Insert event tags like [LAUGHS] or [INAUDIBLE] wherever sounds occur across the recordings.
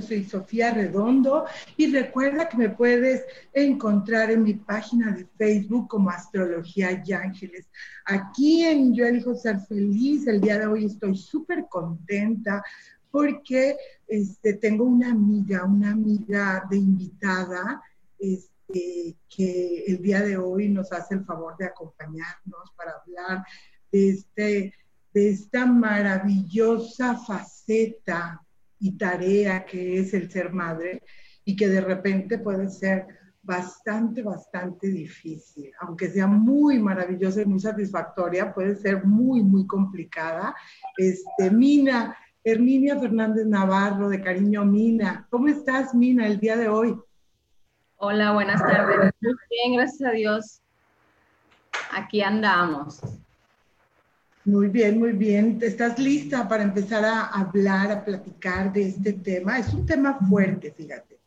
Yo soy Sofía Redondo y recuerda que me puedes encontrar en mi página de Facebook como Astrología y Ángeles. Aquí en Yo elijo ser feliz, el día de hoy estoy súper contenta porque este, tengo una amiga, una amiga de invitada. Este, que el día de hoy nos hace el favor de acompañarnos para hablar de, este, de esta maravillosa faceta y tarea que es el ser madre y que de repente puede ser bastante, bastante difícil. Aunque sea muy maravillosa y muy satisfactoria, puede ser muy, muy complicada. Este, Mina, Herminia Fernández Navarro, de cariño Mina. ¿Cómo estás, Mina, el día de hoy? Hola, buenas tardes. Muy bien, gracias a Dios. Aquí andamos. Muy bien, muy bien. ¿Estás lista para empezar a hablar, a platicar de este tema? Es un tema fuerte, fíjate,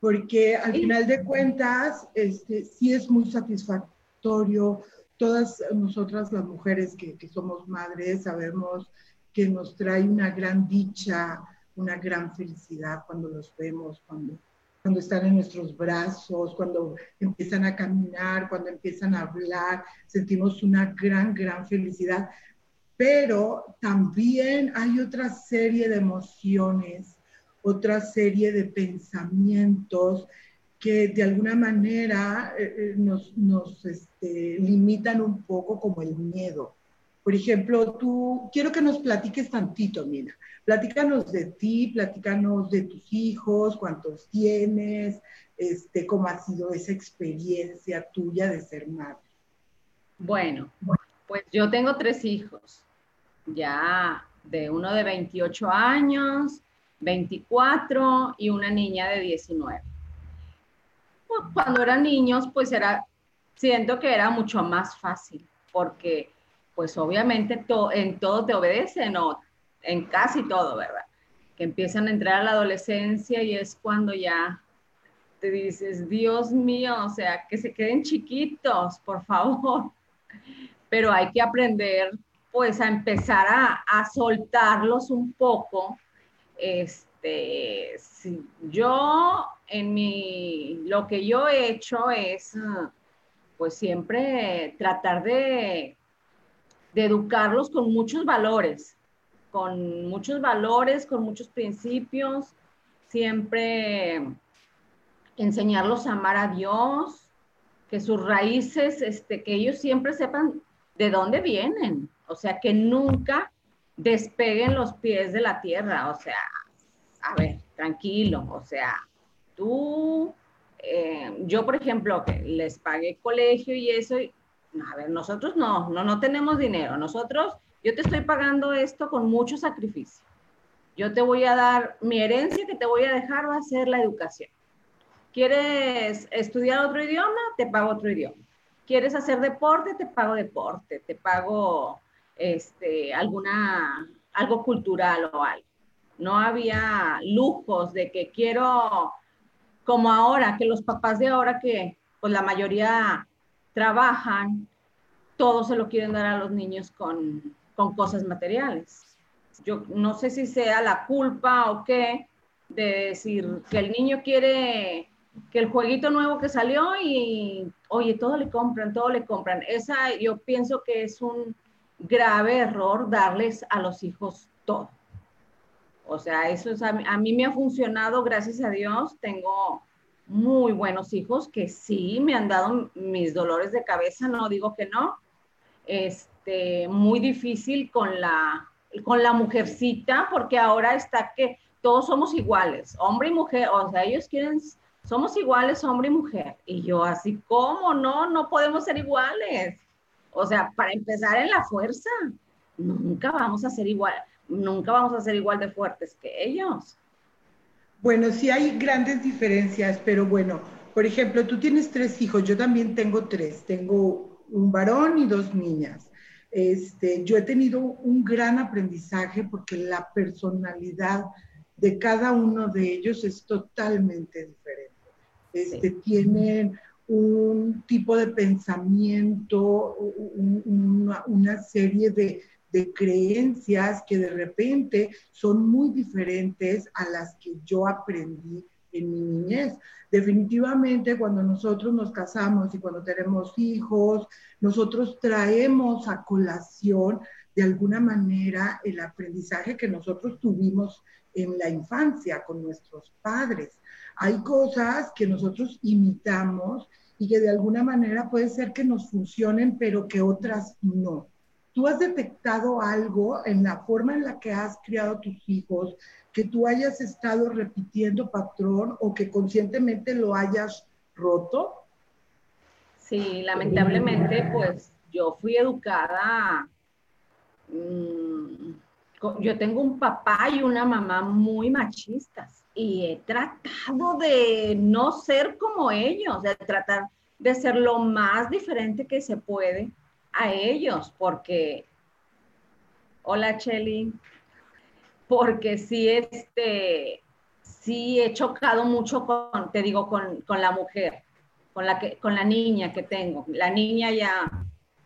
porque al final de cuentas, este, sí es muy satisfactorio. Todas nosotras las mujeres que, que somos madres sabemos que nos trae una gran dicha, una gran felicidad cuando los vemos, cuando, cuando están en nuestros brazos, cuando empiezan a caminar, cuando empiezan a hablar, sentimos una gran, gran felicidad pero también hay otra serie de emociones, otra serie de pensamientos que de alguna manera eh, eh, nos, este, limitan un poco como el miedo. Por ejemplo, tú, quiero que nos platiques tantito, Mina. Platícanos de ti, platícanos de tus hijos, cuántos tienes, este, cómo ha sido esa experiencia tuya de ser madre. Bueno, pues yo tengo tres hijos ya de uno de 28 años, 24 y una niña de 19. Pues, cuando eran niños, pues era, siento que era mucho más fácil, porque pues obviamente en todo te obedecen o en casi todo, ¿verdad? Que empiezan a entrar a la adolescencia y es cuando ya te dices, Dios mío, o sea, que se queden chiquitos, por favor. Pero hay que aprender pues a empezar a, soltarlos un poco. Este, yo en mi, lo que yo he hecho es, pues siempre tratar de, de educarlos con muchos valores, con muchos valores, con muchos principios, siempre enseñarlos a amar a Dios, que sus raíces, este, que ellos siempre sepan de dónde vienen, o sea, que nunca despeguen los pies de la tierra, o sea, a ver, tranquilo, o sea, tú, eh, yo por ejemplo, que les pagué colegio y eso, a ver, nosotros no, no, no tenemos dinero, nosotros, yo te estoy pagando esto con mucho sacrificio. Yo te voy a dar, mi herencia que te voy a dejar va a ser la educación. ¿Quieres estudiar otro idioma? Te pago otro idioma. ¿Quieres hacer deporte? Te pago deporte, te pago este, alguna, algo cultural o algo. No había lujos de que quiero, como ahora, que los papás de ahora que pues la mayoría trabajan, todos se lo quieren dar a los niños con, con cosas materiales. Yo no sé si sea la culpa o qué de decir que el niño quiere que el jueguito nuevo que salió y, oye, todo le compran, todo le compran. Esa yo pienso que es un grave error darles a los hijos todo. O sea, eso es, a, mí me ha funcionado, gracias a Dios. Tengo muy buenos hijos que sí me han dado mis dolores de cabeza, no digo que no. Este, muy difícil con la, con la mujercita, porque ahora está que todos somos iguales, hombre y mujer, o sea, ellos quieren, somos iguales, hombre y mujer. Y yo así, ¿cómo? No, no podemos ser iguales. O sea, para empezar en la fuerza, nunca vamos a ser igual, nunca vamos a ser igual de fuertes que ellos. Bueno, sí hay grandes diferencias, pero bueno, por ejemplo, tú tienes tres hijos, yo también tengo tres, tengo un varón y dos niñas. Este, yo he tenido un gran aprendizaje porque la personalidad de cada uno de ellos es totalmente diferente. Este, Tienen un tipo de pensamiento, una, serie de, creencias que de repente son muy diferentes a las que yo aprendí en mi niñez. Definitivamente cuando nosotros nos casamos y cuando tenemos hijos, nosotros traemos a colación de alguna manera el aprendizaje que nosotros tuvimos en la infancia con nuestros padres. Hay cosas que nosotros imitamos y que de alguna manera puede ser que nos funcionen, pero que otras no. ¿Tú has detectado algo en la forma en la que has criado a tus hijos que tú hayas estado repitiendo patrón o que conscientemente lo hayas roto? Sí, lamentablemente, pues yo fui educada mmm, yo tengo un papá y una mamá muy machistas y he tratado de no ser como ellos, de tratar de ser lo más diferente que se puede a ellos, porque, hola Chelly, porque sí, este, sí he chocado mucho con, te digo, con, con la mujer, con la, que, con la niña que tengo. La niña ya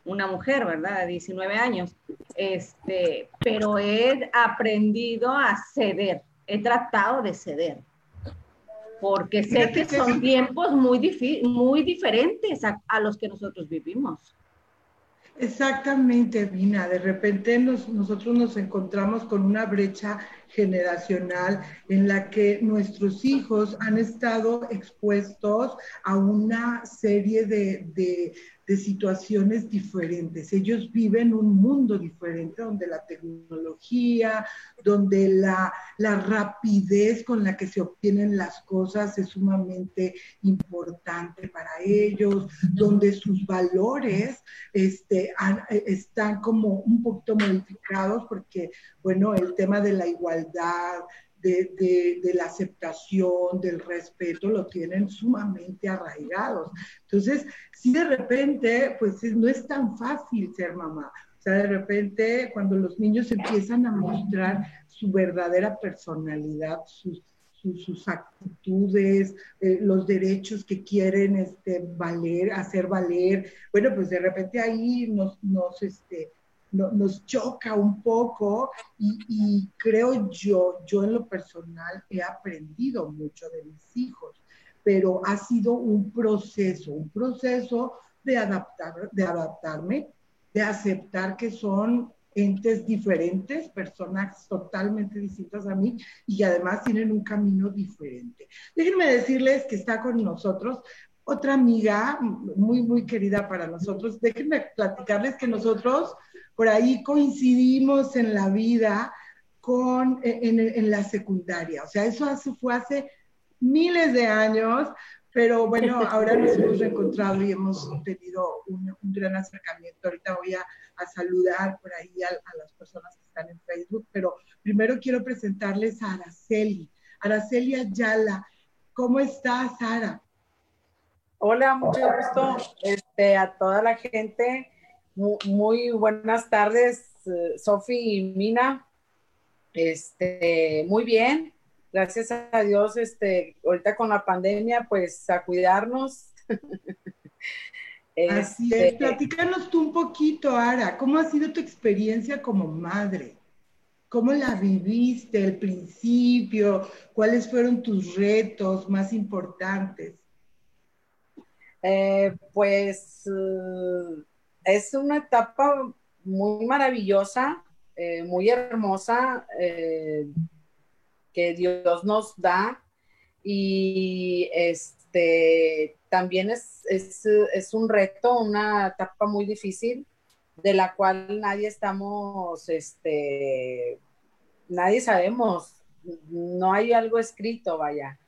una mujer, ¿verdad? De 19 años. Este, pero he aprendido a ceder, he tratado de ceder, porque sé que son tiempos muy, muy diferentes a, los que nosotros vivimos. Exactamente, Vina. De repente nosotros nos encontramos con una brecha generacional en la que nuestros hijos han estado expuestos a una serie de, de situaciones diferentes. Ellos viven un mundo diferente donde la tecnología, donde la, rapidez con la que se obtienen las cosas es sumamente importante para ellos, donde sus valores este, están como un poquito modificados porque, bueno, el tema de la igualdad, de, la aceptación, del respeto, lo tienen sumamente arraigados. Entonces, si de repente, pues no es tan fácil ser mamá. O sea, de repente, cuando los niños empiezan a mostrar su verdadera personalidad, sus, sus, actitudes, eh, los derechos que quieren este, valer, hacer valer, bueno, pues de repente ahí nos, nos este, nos choca un poco y, creo yo, yo en lo personal he aprendido mucho de mis hijos, pero ha sido un proceso, un proceso de, adaptar, de adaptarme, de aceptar que son entes diferentes, personas totalmente distintas a mí y además tienen un camino diferente. Déjenme decirles que está con nosotros otra amiga muy, muy querida para nosotros. Déjenme platicarles que nosotros por ahí coincidimos en la vida con, en, la secundaria. O sea, eso hace, fue hace miles de años, pero bueno, ahora nos hemos reencontrado y hemos tenido un, gran acercamiento. Ahorita voy a, saludar por ahí a, a, las personas que están en Facebook, pero primero quiero presentarles a Araceli. Araceli Ayala. ¿Cómo estás, Sara? Hola, mucho gusto este, a toda la gente muy, buenas tardes, eh, Sofi y Mina. Este, muy bien, gracias a Dios, este, ahorita con la pandemia, pues a cuidarnos. [LAUGHS] Así es, este, platícanos tú un poquito, Ara, ¿cómo ha sido tu experiencia como madre? ¿Cómo la viviste al principio? ¿Cuáles fueron tus retos más importantes? Eh, pues es una etapa muy maravillosa, eh, muy hermosa. Eh, que Dios nos da y este también es, es, es, un reto, una etapa muy difícil de la cual nadie estamos, este, nadie sabemos, no hay algo escrito, vaya,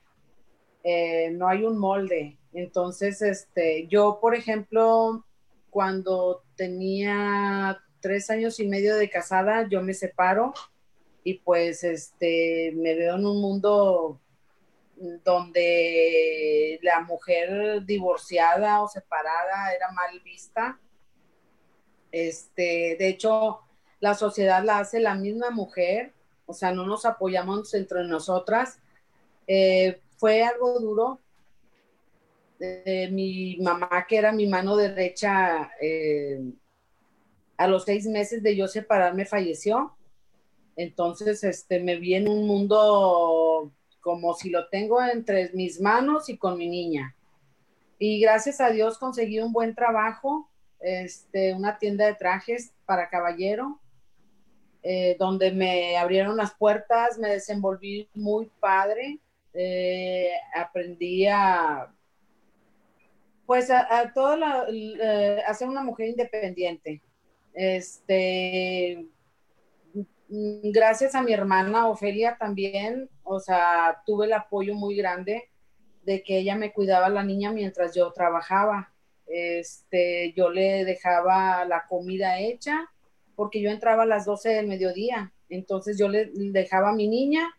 eh, no hay un molde. Entonces, este, yo, por ejemplo, cuando tenía tres años y medio de casada, yo me separo y pues este, me veo en un mundo donde la mujer divorciada o separada era mal vista. Este, de hecho, la sociedad la hace la misma mujer, o sea, no nos apoyamos entre nosotras. Eh, fue algo duro. Eh, mi mamá, que era mi mano derecha, eh, a los seis meses de yo separarme, falleció. Entonces, este, me vi en un mundo como si lo tengo entre mis manos y con mi niña. Y gracias a Dios conseguí un buen trabajo, este, una tienda de trajes para caballero, eh, donde me abrieron las puertas, me desenvolví muy padre, eh, aprendí a, pues a, a toda la, eh, a ser una mujer independiente. Este, Mm, gracias a mi hermana Ofelia también, o sea, tuve el apoyo muy grande de que ella me cuidaba a la niña mientras yo trabajaba. Este, yo le dejaba la comida hecha porque yo entraba a las 12 del mediodía. Entonces yo le dejaba a mi niña,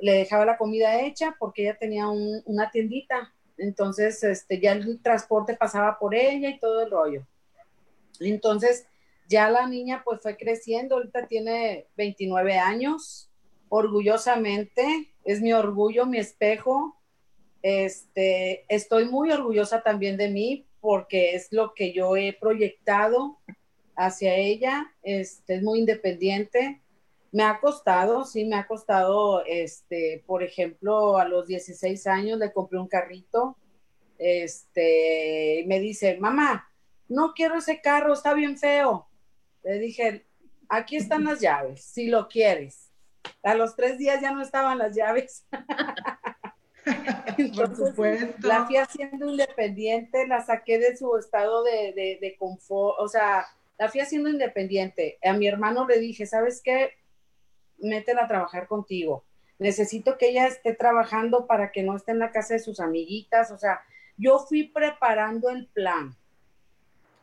le dejaba la comida hecha porque ella tenía una tiendita. Entonces, este, ya el transporte pasaba por ella y todo el rollo. Entonces, ya la niña pues fue creciendo, ahorita tiene 29 años, orgullosamente, es mi orgullo, mi espejo. Este, estoy muy orgullosa también de mí porque es lo que yo he proyectado hacia ella, este, es muy independiente. Me ha costado, sí, me ha costado, este, por ejemplo, a los 16 años le compré un carrito, este, me dice, mamá, no quiero ese carro, está bien feo. Le dije, aquí están las llaves, si lo quieres. A los tres días ya no estaban las llaves. [LAUGHS] Por supuesto. La fui haciendo independiente, la saqué de su estado de, de, de, confort, o sea, la fui haciendo independiente. A mi hermano le dije, ¿sabes qué? Métela a trabajar contigo. Necesito que ella esté trabajando para que no esté en la casa de sus amiguitas. O sea, yo fui preparando el plan.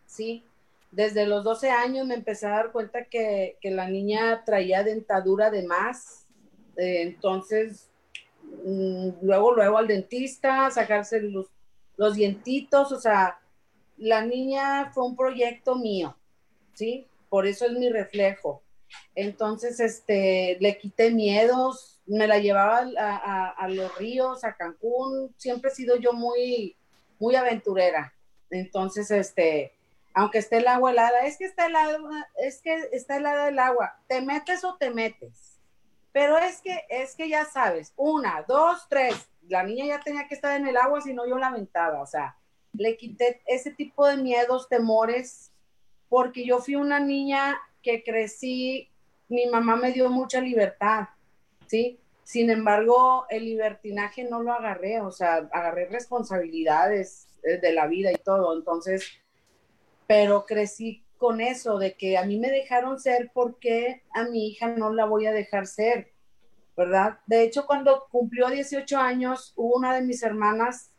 ¿Sí? desde los 12 años me empecé a dar cuenta que, la niña traía dentadura de más. Eh, entonces, mm, luego, luego al dentista, sacarse los, los dientitos, o sea, la niña fue un proyecto mío, ¿sí? Por eso es mi reflejo. Entonces, este, le quité miedos, me la llevaba a, los ríos, a Cancún, siempre he sido yo muy, muy aventurera. Entonces, este, aunque esté el agua helada, es que está helada, es que está helada el agua, te metes o te metes. Pero es que, es que ya sabes, una, dos, tres, la niña ya tenía que estar en el agua, si no yo lamentaba, o sea, le quité ese tipo de miedos, temores, porque yo fui una niña que crecí, mi mamá me dio mucha libertad, ¿sí? Sin embargo, el libertinaje no lo agarré, o sea, agarré responsabilidades eh, de la vida y todo, entonces pero crecí con eso de que a mí me dejaron ser porque a mi hija no la voy a dejar ser, ¿verdad? De hecho, cuando cumplió 18 años, una de mis hermanas,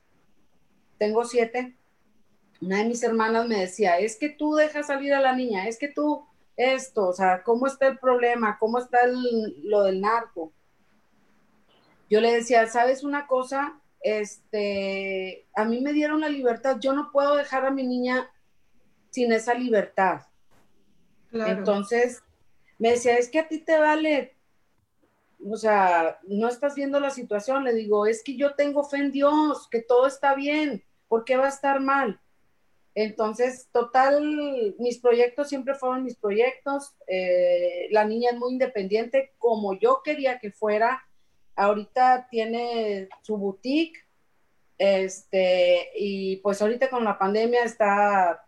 tengo siete, una de mis hermanas me decía, es que tú dejas salir a la niña, es que tú esto, o sea, ¿cómo está el problema? ¿Cómo está lo del narco? Yo le decía, ¿sabes una cosa? Este, a mí me dieron la libertad, yo no puedo dejar a mi niña sin esa libertad. Entonces, me decía, es que a ti te vale, o sea, no estás viendo la situación. Le digo, es que yo tengo fe en Dios, que todo está bien, ¿por qué va a estar mal? Entonces, total, mis proyectos siempre fueron mis proyectos. Eh, la niña es muy independiente, como yo quería que fuera. Ahorita tiene su boutique, este, y pues ahorita con la pandemia está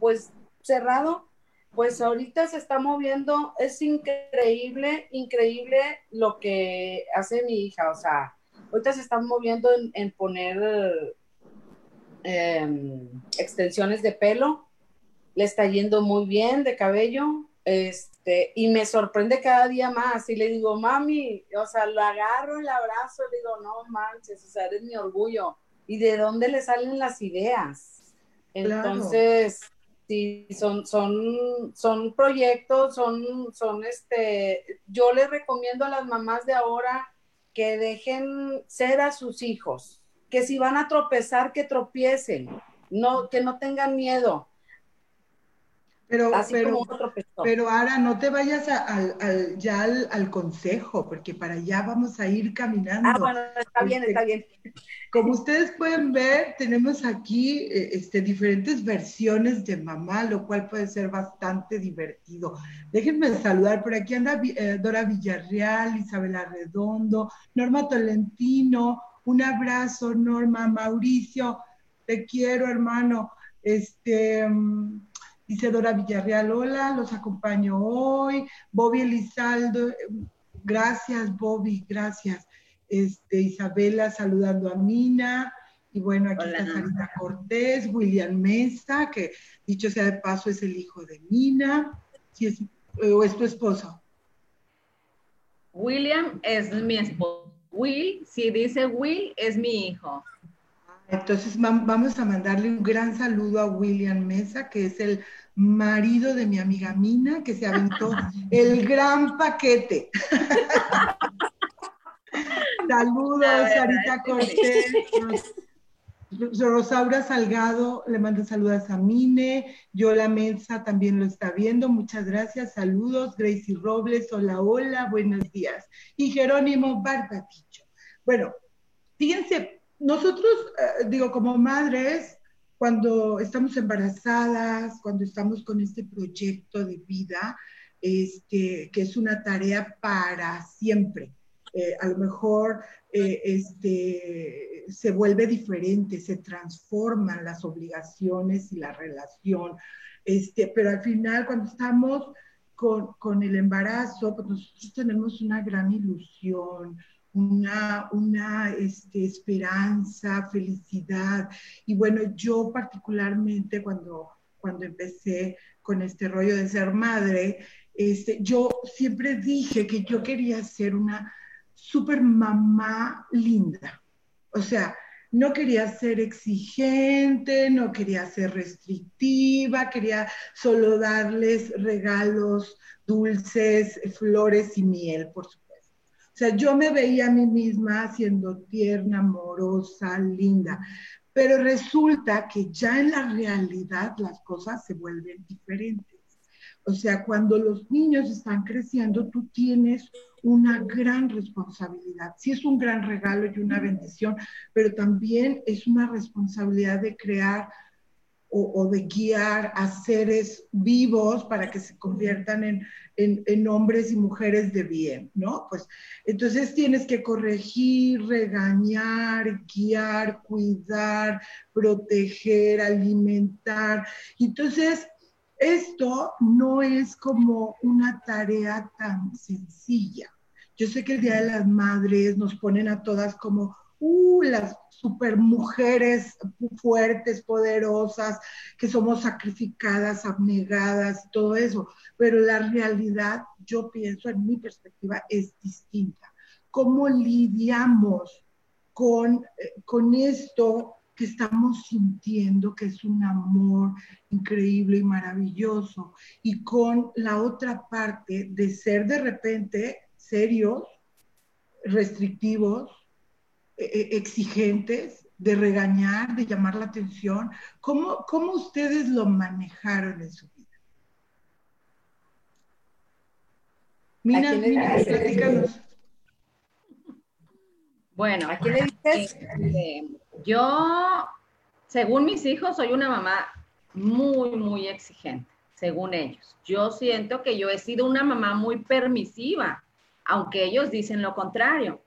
pues cerrado, Pues ahorita se está moviendo, es increíble, increíble lo que hace mi hija, o sea, ahorita se están moviendo en, poner em, extensiones de pelo, le está yendo muy bien de cabello, este, y me sorprende cada día más, y le digo, mami, o sea, lo agarro, el abrazo, le digo, no manches, o sea, eres mi orgullo, y de dónde le salen las ideas. Entonces, Sí, son, son, son proyectos, son, son este, yo les recomiendo a las mamás de ahora que dejen ser a sus hijos, que si van a tropezar, que tropiecen, no, que no tengan miedo, pero, pero, pero ahora no te vayas al, ya al, consejo, porque para allá vamos a ir caminando. Ah, bueno, está bien, está bien. Como ustedes pueden ver, tenemos aquí eh, este, diferentes versiones de mamá, lo cual puede ser bastante divertido. Déjenme saludar, por aquí anda eh, Dora Villarreal, Isabela Redondo, Norma Tolentino, un abrazo, Norma, Mauricio, te quiero, hermano. Este, mm, Isidora Villarreal, hola, los acompaño hoy. Bobby Elizaldo, gracias Bobby, gracias. Este, Isabela saludando a Mina. Y bueno, aquí está Sarita Cortés, William Mesa, que dicho sea de paso es el hijo de Mina. es, ¿O es tu esposo? William es mi esposo. Will, si dice Will, es mi hijo. Entonces vamos a mandarle un gran saludo a William Mesa, que es el marido de mi amiga Mina, que se aventó [LAUGHS] el gran paquete. [LAUGHS] Saludos, Sarita Cortés. Rosaura Salgado le manda saludos a Mine, Yola Mesa también lo está viendo, muchas gracias, saludos, Gracie Robles, hola, hola, buenos días. Y Jerónimo Barbaticho. Bueno, fíjense, nosotros, eh, digo, como madres, cuando estamos embarazadas, cuando estamos con este proyecto de vida, este, que es una tarea para siempre. Eh, a lo mejor eh, este, se vuelve diferente, se transforman las obligaciones y la relación, este, pero al final cuando estamos con, con el embarazo, pues nosotros tenemos una gran ilusión, una, una este, esperanza, felicidad. Y bueno, yo particularmente cuando, cuando empecé con este rollo de ser madre, este, yo siempre dije que yo quería ser una super mamá linda. O sea, no quería ser exigente, no quería ser restrictiva, quería solo darles regalos dulces, flores y miel, por supuesto. O sea, yo me veía a mí misma siendo tierna, amorosa, linda, pero resulta que ya en la realidad las cosas se vuelven diferentes. O sea, cuando los niños están creciendo, tú tienes una gran responsabilidad. Sí es un gran regalo y una bendición, pero también es una responsabilidad de crear o, de guiar a seres vivos para que se conviertan en, en, hombres y mujeres de bien, ¿no? Pues entonces tienes que corregir, regañar, guiar, cuidar, proteger, alimentar. Entonces, esto no es como una tarea tan sencilla. Yo sé que el Día de las Madres nos ponen a todas como uh, las super mujeres fuertes, poderosas, que somos sacrificadas, abnegadas, todo eso. Pero la realidad, yo pienso, en mi perspectiva, es distinta. ¿Cómo lidiamos con, eh, con esto que estamos sintiendo, que es un amor increíble y maravilloso, y con la otra parte de ser de repente serios, restrictivos, eh, exigentes, de regañar, de llamar la atención. ¿Cómo, ¿Cómo ustedes lo manejaron en su vida? Mira, mira, platícanos. Bueno, ¿a quién le dices? Yo, según mis hijos, soy una mamá muy, muy exigente, según ellos. Yo siento que yo he sido una mamá muy permisiva, aunque ellos dicen lo contrario.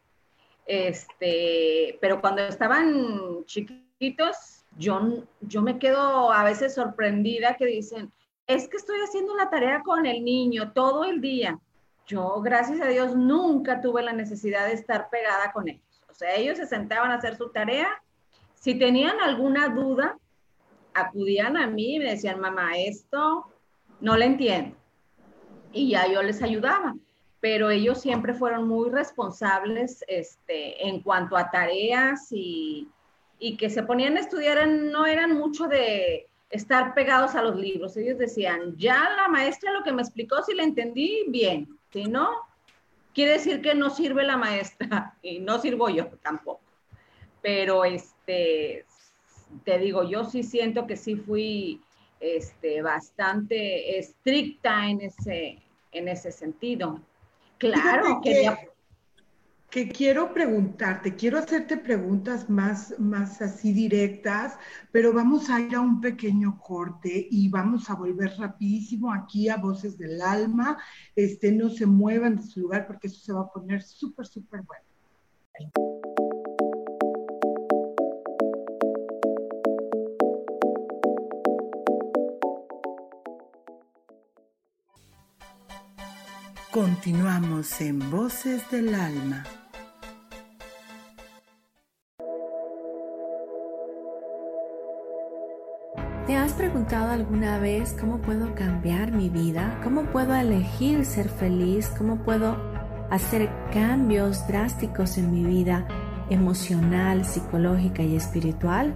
Este, pero cuando estaban chiquitos, yo, yo me quedo a veces sorprendida que dicen, es que estoy haciendo la tarea con el niño todo el día. Yo, gracias a Dios, nunca tuve la necesidad de estar pegada con ellos. O sea, ellos se sentaban a hacer su tarea. Si tenían alguna duda, acudían a mí y me decían, mamá, esto no lo entiendo. Y ya yo les ayudaba. Pero ellos siempre fueron muy responsables este, en cuanto a tareas y, y que se ponían a estudiar, no eran mucho de estar pegados a los libros. Ellos decían, ya la maestra lo que me explicó, si le entendí, bien. Si no, quiere decir que no sirve la maestra [LAUGHS] y no sirvo yo tampoco. Pero este, te digo, yo sí siento que sí fui este, bastante estricta en ese, en ese sentido. Claro, que, que quiero preguntarte, quiero hacerte preguntas más, más así directas, pero vamos a ir a un pequeño corte y vamos a volver rapidísimo aquí a Voces del Alma. Este, no se muevan de su lugar porque eso se va a poner súper, súper bueno. Continuamos en Voces del Alma. ¿Te has preguntado alguna vez cómo puedo cambiar mi vida? ¿Cómo puedo elegir ser feliz? ¿Cómo puedo hacer cambios drásticos en mi vida emocional, psicológica y espiritual?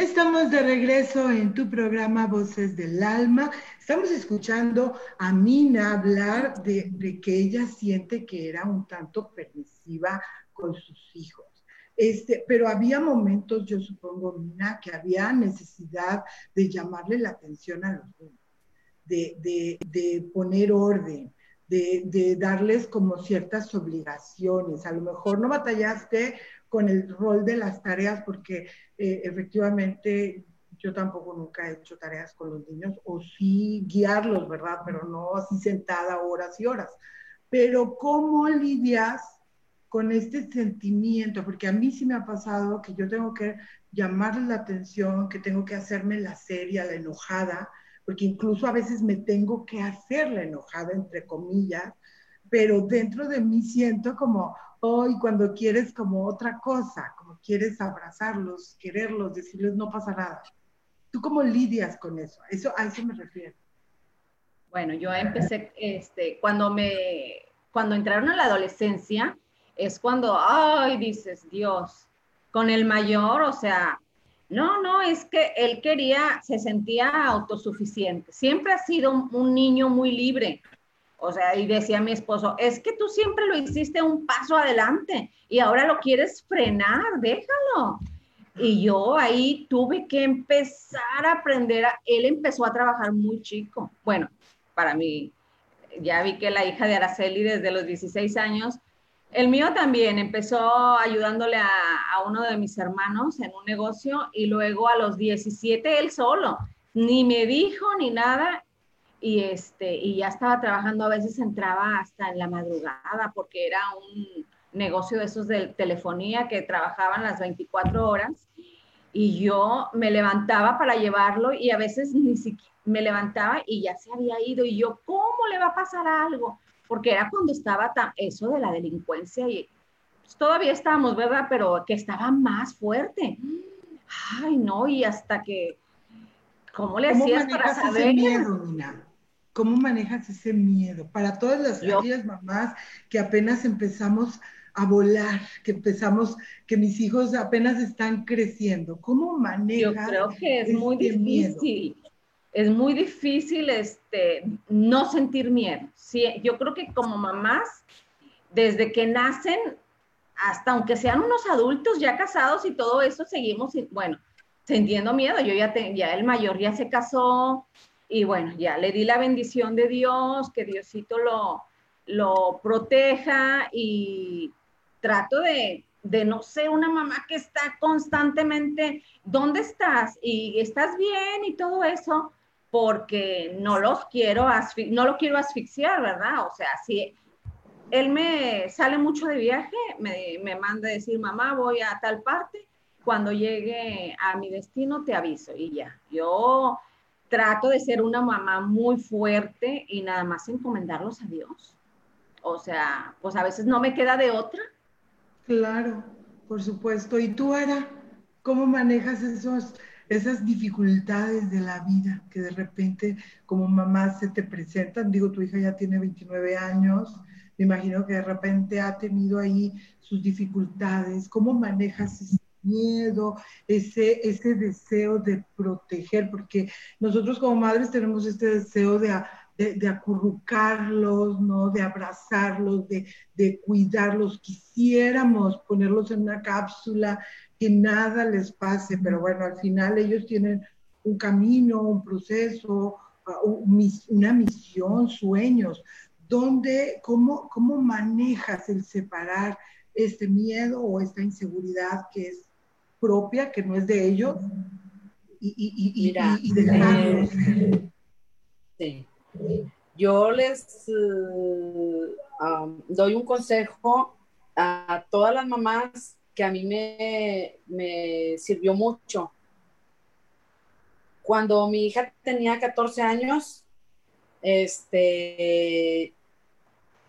Estamos de regreso en tu programa Voces del Alma. Estamos escuchando a Mina hablar de, que ella siente que era un tanto permisiva con sus hijos. Este, pero había momentos, yo supongo, Mina, que había necesidad de llamarle la atención a los niños, de, de poner orden, de, de, darles como ciertas obligaciones. A lo mejor no batallaste con el rol de las tareas, porque eh, efectivamente yo tampoco nunca he hecho tareas con los niños, o sí guiarlos, ¿verdad? Pero no así sentada horas y horas. Pero ¿cómo lidias con este sentimiento? Porque a mí sí me ha pasado que yo tengo que llamarles la atención, que tengo que hacerme la seria, la enojada, porque incluso a veces me tengo que hacer la enojada, entre comillas, pero dentro de mí siento como, hoy cuando quieres como otra cosa, como quieres abrazarlos, quererlos, decirles no pasa nada. ¿Tú cómo lidias con eso? eso a eso me refiero. Bueno, yo empecé, este, cuando me, cuando entraron a la adolescencia, es cuando, ay, dices, Dios, con el mayor, o sea, no, no, es que él quería, se sentía autosuficiente. Siempre ha sido un, niño muy libre. O sea, y decía mi esposo, es que tú siempre lo hiciste un paso adelante y ahora lo quieres frenar, déjalo. Y yo ahí tuve que empezar a aprender. A, él empezó a trabajar muy chico. Bueno, para mí, ya vi que la hija de Araceli desde los 16 años el mío también empezó ayudándole a, uno de mis hermanos en un negocio y luego a los 17 él solo, ni me dijo ni nada y este y ya estaba trabajando, a veces entraba hasta en la madrugada porque era un negocio de esos de telefonía que trabajaban las 24 horas y yo me levantaba para llevarlo y a veces ni siquiera me levantaba y ya se había ido y yo, ¿cómo le va a pasar algo? porque era cuando estaba eso de la delincuencia y pues, todavía estábamos, ¿verdad? Pero que estaba más fuerte. Ay, no, y hasta que, ¿cómo le hacías para saber? Ese miedo, ¿Cómo manejas ese miedo? Para todas las mamás que apenas empezamos a volar, que empezamos, que mis hijos apenas están creciendo, ¿cómo manejas? Yo creo que es muy difícil es muy difícil este, no sentir miedo. Sí, yo creo que como mamás, desde que nacen, hasta aunque sean unos adultos ya casados y todo eso, seguimos, bueno, sintiendo miedo. Yo ya, ya el mayor ya se casó y bueno, ya le di la bendición de Dios, que Diosito lo, lo proteja y trato de, de no ser una mamá que está constantemente, ¿dónde estás? Y estás bien y todo eso, porque no los quiero, no lo quiero asfixiar, ¿verdad? O sea, si él me sale mucho de viaje, me, me manda a decir, mamá, voy a tal parte, cuando llegue a mi destino te aviso y ya. Yo trato de ser una mamá muy fuerte y nada más encomendarlos a Dios. O sea, pues a veces no me queda de otra. Claro, por supuesto. ¿Y tú, Ara, cómo manejas esos esas dificultades de la vida que de repente como mamá se te presentan. Digo, tu hija ya tiene 29 años, me imagino que de repente ha tenido ahí sus dificultades. ¿Cómo manejas miedo, ese, ese deseo de proteger? Porque nosotros como madres tenemos este deseo de... De, acurrucarlos, ¿no? de abrazarlos, de, de, cuidarlos. Quisiéramos ponerlos en una cápsula que nada les pase, pero bueno, al final ellos tienen un camino, un proceso, ah, una misión, sueños. ¿Dónde, cómo, cómo manejas el separar este miedo o esta inseguridad que es propia, que no es de ellos, y, y, y, dejarlos? sí. Yo les eh, doy un consejo a todas las mamás que a mí me, sirvió mucho. Cuando mi hija tenía 14 años, este,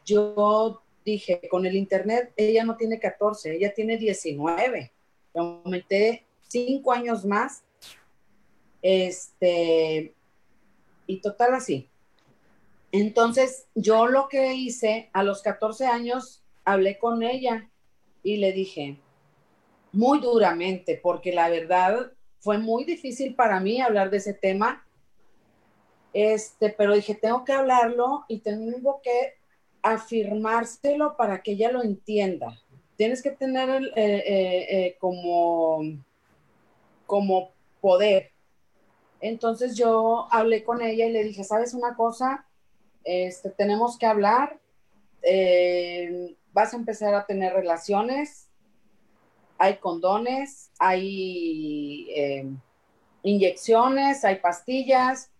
yo dije, con el internet, ella no tiene 14, ella tiene 19. Aumenté 5 años más. Este, y total así. Entonces, yo lo que hice a los 14 años, hablé con ella y le dije, muy duramente, porque la verdad fue muy difícil para mí hablar de ese tema. Este, pero dije, tengo que hablarlo y tengo que afirmárselo para que ella lo entienda. Tienes que tener eh, eh, eh, como, como poder. Entonces yo hablé con ella y le dije, ¿sabes una cosa? Este, tenemos que hablar. vas a empezar a tener relaciones hay condones, hay inyecciones, hay pastillas.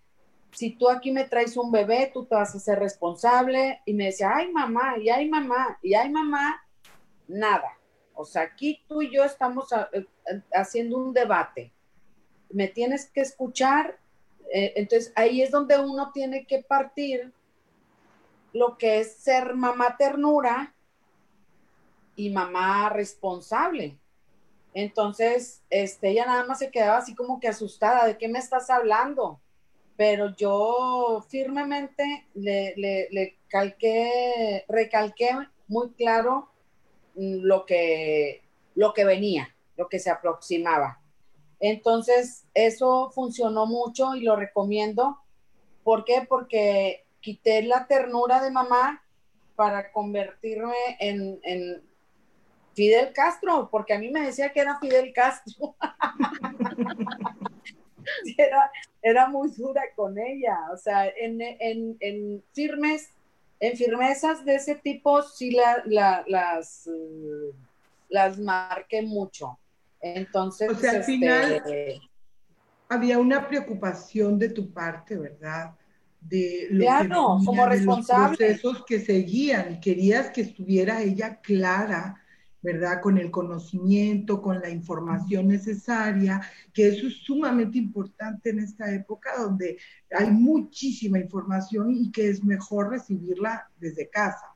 Si tú aquí me traes un bebé, tú te vas a ser responsable. Y me decía, ay mamá, y ay mamá, y ay mamá, nada. O sea, aquí tú y yo estamos eh, haciendo un debate. Me tienes que escuchar. Eh, entonces ahí es donde uno tiene que partir lo que es ser mamá ternura y mamá responsable. Entonces, este, ella nada más se quedaba así como que asustada, ¿de qué me estás hablando? Pero yo firmemente le, le, calqué, recalqué muy claro lo que, lo que venía, lo que se aproximaba. Entonces, eso funcionó mucho y lo recomiendo. ¿Por qué? Porque quité la ternura de mamá para convertirme en, en Fidel Castro, porque a mí me decía que era Fidel Castro. [LAUGHS] era, era, muy dura con ella, o sea, en, en, en firmes, en firmezas de ese tipo sí la, las, las marqué mucho. Entonces, o sea, al final este, había una preocupación de tu parte, ¿verdad? De lo claro, como responsable. los procesos que seguían. Querías que estuviera ella clara ¿verdad? Con el conocimiento, con la información necesaria, que eso es sumamente importante en esta época donde hay muchísima información y que es mejor recibirla desde casa.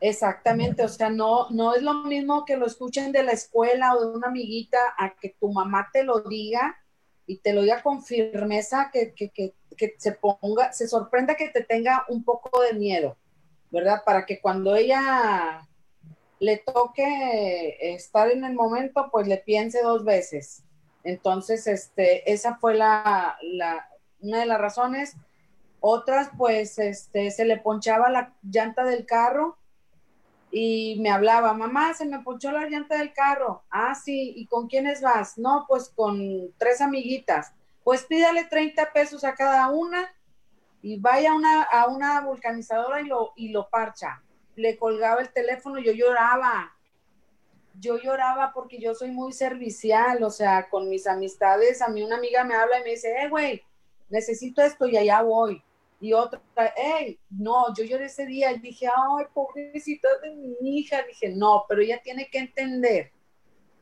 Exactamente, o sea, no, no es lo mismo que lo escuchen de la escuela o de una amiguita a que tu mamá te lo diga y te lo diga con firmeza, que, que, que, que se ponga, se sorprenda que te tenga un poco de miedo, ¿verdad? Para que cuando ella le toque estar en el momento, pues le piense dos veces. Entonces, este, esa fue la, una de las razones. Otras, pues, este, se le ponchaba la llanta del carro y me hablaba, mamá, se me ponchó la llanta del carro. Ah, sí, ¿y con quiénes vas? No, pues con tres amiguitas. Pues pídale 30 pesos a cada una y vaya a una, a una vulcanizadora y lo, y lo parcha le colgaba el teléfono, yo lloraba. Yo lloraba porque yo soy muy servicial, o sea, con mis amistades, a mí una amiga me habla y me dice, eh, güey, necesito esto y allá voy. Y otra, hey, no, yo lloré ese día y dije, ay, pobrecita de mi hija. Dije, no, pero ella tiene que entender,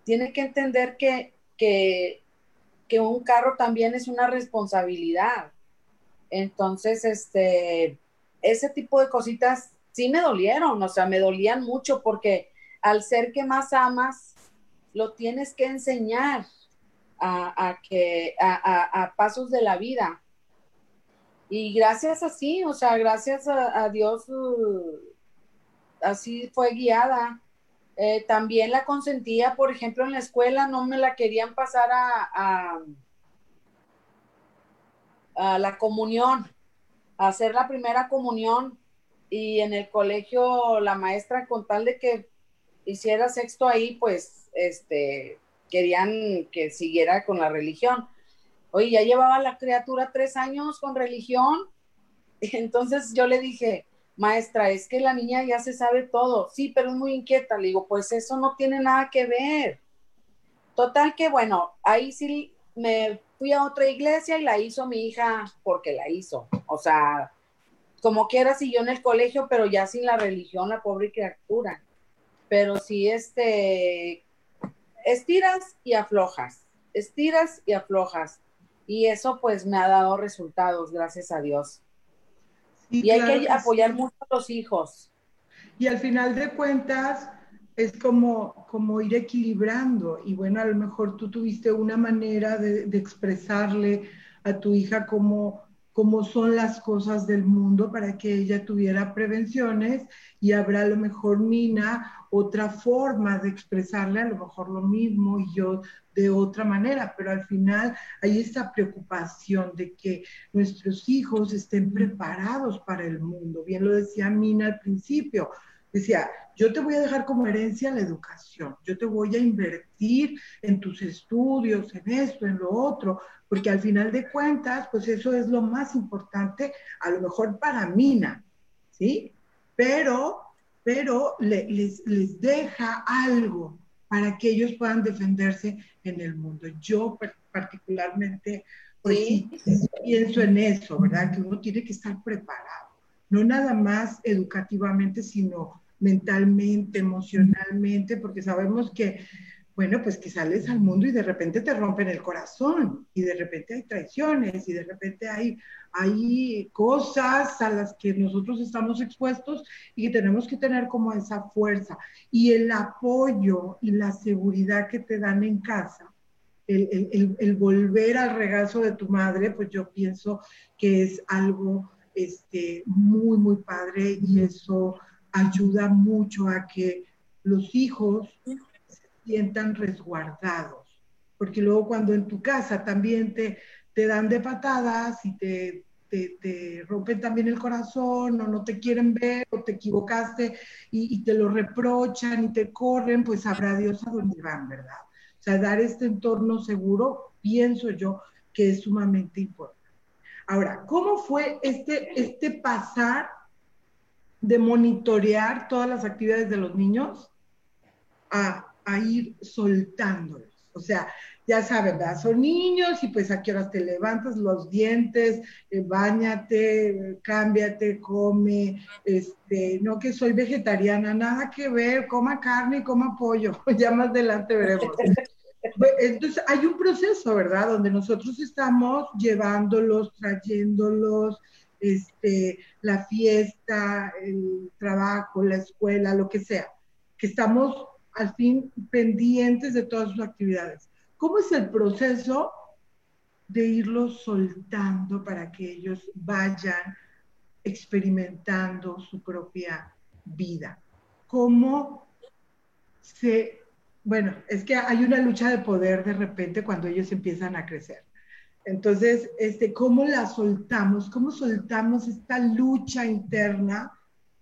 tiene que entender que, que, que un carro también es una responsabilidad. Entonces, este, ese tipo de cositas sí me dolieron, o sea, me dolían mucho porque al ser que más amas, lo tienes que enseñar a, que, a, pasos de la vida. Y gracias así, o sea, gracias a, Dios, uh, así fue guiada. Eh, también la consentía, por ejemplo, en la escuela no me la querían pasar a, a la comunión, a hacer la primera comunión y en el colegio la maestra con tal de que hiciera sexto ahí, pues, este, querían que siguiera con la religión. Oye, ya llevaba la criatura tres años con religión. [LAUGHS] Entonces yo le dije, maestra, es que la niña ya se sabe todo. Sí, pero es muy inquieta. Le digo, pues eso no tiene nada que ver. Total que bueno, ahí sí me fui a otra iglesia y la hizo mi hija porque la hizo. O sea, como quiera siguió en el colegio, pero ya sin la religión, la pobre criatura. Pero sí, este, estiras y aflojas, estiras y aflojas. Y eso pues me ha dado resultados, gracias a Dios. y hay que apoyar mucho a los hijos. Y al final de cuentas, es como, como ir equilibrando. Y bueno, a lo mejor tú tuviste una manera de, de expresarle a tu hija como cómo son las cosas del mundo para que ella tuviera prevenciones y habrá a lo mejor Mina otra forma de expresarle a lo mejor lo mismo y yo de otra manera, pero al final hay esta preocupación de que nuestros hijos estén preparados para el mundo. Bien lo decía Mina al principio, decía, yo te voy a dejar como herencia la educación, yo te voy a invertir en tus estudios, en esto, en lo otro, porque al final de cuentas, pues eso es lo más importante, a lo mejor para Mina, ¿sí? Pero, pero les, les deja algo para que ellos puedan defenderse en el mundo. Yo particularmente, pues sí, pienso en eso, ¿verdad? Que uno tiene que estar preparado, no nada más educativamente, sino mentalmente, emocionalmente, porque sabemos que bueno, pues que sales al mundo y de repente te rompen el corazón y de repente hay traiciones y de repente hay, hay cosas a las que nosotros estamos expuestos y que tenemos que tener como esa fuerza y el apoyo y la seguridad que te dan en casa. El, el volver al regazo de tu madre, pues yo pienso que es algo este, muy, muy padre y eso ayuda mucho a que los hijos se sientan resguardados. Porque luego cuando en tu casa también te, te dan de patadas y te, te, rompen también el corazón o no te quieren ver o te equivocaste y, y, te lo reprochan y te corren, pues sabrá Dios a dónde van, ¿verdad? O sea, dar este entorno seguro, pienso yo que es sumamente importante. Ahora, ¿cómo fue este, este pasar de monitorear todas las actividades de los niños a, ir soltándolos? O sea, ya saben, ¿verdad? Son niños y pues a qué horas te levantas, los dientes, eh, bañate, cámbiate, come, este, no que soy vegetariana, nada que ver, coma carne coma pollo, [LAUGHS] ya más adelante veremos. Entonces, hay un proceso, ¿verdad? Donde nosotros estamos llevándolos, trayéndolos, este, la fiesta, el trabajo, la escuela, lo que sea, que estamos al fin pendientes de todas sus actividades. ¿Cómo es el proceso de irlos soltando para que ellos vayan experimentando su propia vida? ¿Cómo se bueno, es que hay una lucha de poder de repente cuando ellos empiezan a crecer. Entonces, este, ¿cómo la soltamos? ¿Cómo soltamos esta lucha interna